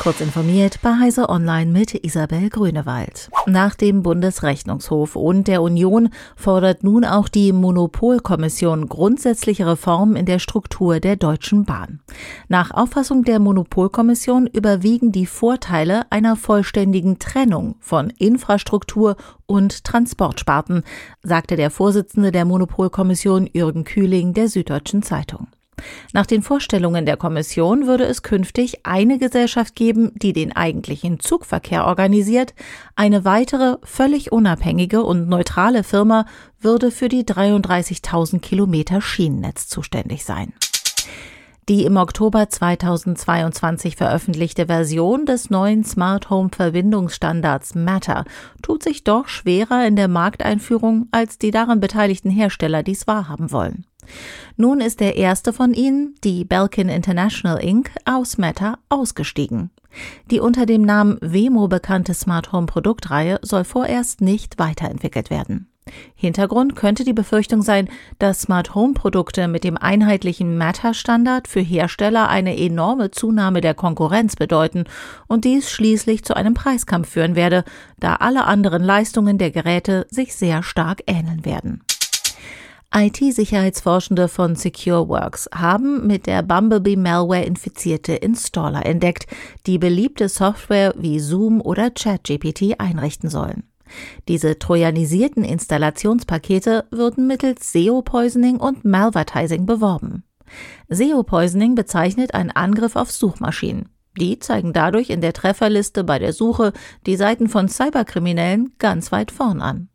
Kurz informiert bei Heise Online mit Isabel Grünewald. Nach dem Bundesrechnungshof und der Union fordert nun auch die Monopolkommission grundsätzliche Reformen in der Struktur der Deutschen Bahn. Nach Auffassung der Monopolkommission überwiegen die Vorteile einer vollständigen Trennung von Infrastruktur und Transportsparten, sagte der Vorsitzende der Monopolkommission Jürgen Kühling der Süddeutschen Zeitung. Nach den Vorstellungen der Kommission würde es künftig eine Gesellschaft geben, die den eigentlichen Zugverkehr organisiert. Eine weitere, völlig unabhängige und neutrale Firma würde für die 33.000 Kilometer Schienennetz zuständig sein. Die im Oktober 2022 veröffentlichte Version des neuen Smart Home Verbindungsstandards Matter tut sich doch schwerer in der Markteinführung, als die daran beteiligten Hersteller dies wahrhaben wollen. Nun ist der erste von ihnen, die Belkin International Inc., aus Meta ausgestiegen. Die unter dem Namen Wemo bekannte Smart Home Produktreihe soll vorerst nicht weiterentwickelt werden. Hintergrund könnte die Befürchtung sein, dass Smart Home Produkte mit dem einheitlichen Meta-Standard für Hersteller eine enorme Zunahme der Konkurrenz bedeuten und dies schließlich zu einem Preiskampf führen werde, da alle anderen Leistungen der Geräte sich sehr stark ähneln werden. IT-Sicherheitsforschende von SecureWorks haben mit der Bumblebee-Malware infizierte Installer entdeckt, die beliebte Software wie Zoom oder ChatGPT einrichten sollen. Diese trojanisierten Installationspakete würden mittels SEO-Poisoning und Malvertising beworben. SEO-Poisoning bezeichnet einen Angriff auf Suchmaschinen. Die zeigen dadurch in der Trefferliste bei der Suche die Seiten von Cyberkriminellen ganz weit vorn an.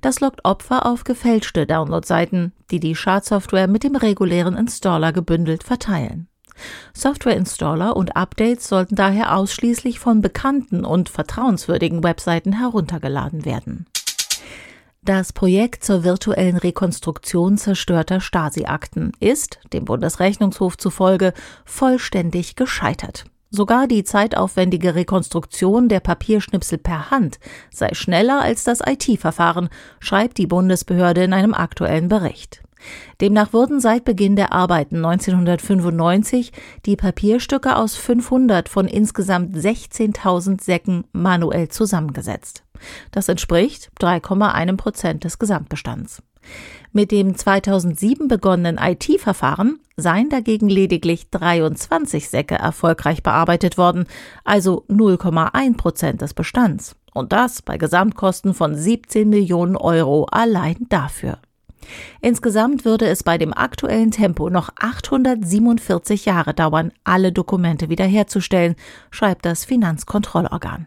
Das lockt Opfer auf gefälschte Downloadseiten, die die Schadsoftware mit dem regulären Installer gebündelt verteilen. Software-Installer und Updates sollten daher ausschließlich von bekannten und vertrauenswürdigen Webseiten heruntergeladen werden. Das Projekt zur virtuellen Rekonstruktion zerstörter Stasi-Akten ist, dem Bundesrechnungshof zufolge, vollständig gescheitert. Sogar die zeitaufwendige Rekonstruktion der Papierschnipsel per Hand sei schneller als das IT-Verfahren, schreibt die Bundesbehörde in einem aktuellen Bericht. Demnach wurden seit Beginn der Arbeiten 1995 die Papierstücke aus 500 von insgesamt 16.000 Säcken manuell zusammengesetzt. Das entspricht 3,1 Prozent des Gesamtbestands. Mit dem 2007 begonnenen IT-Verfahren seien dagegen lediglich 23 Säcke erfolgreich bearbeitet worden, also 0,1 Prozent des Bestands. Und das bei Gesamtkosten von 17 Millionen Euro allein dafür. Insgesamt würde es bei dem aktuellen Tempo noch 847 Jahre dauern, alle Dokumente wiederherzustellen, schreibt das Finanzkontrollorgan.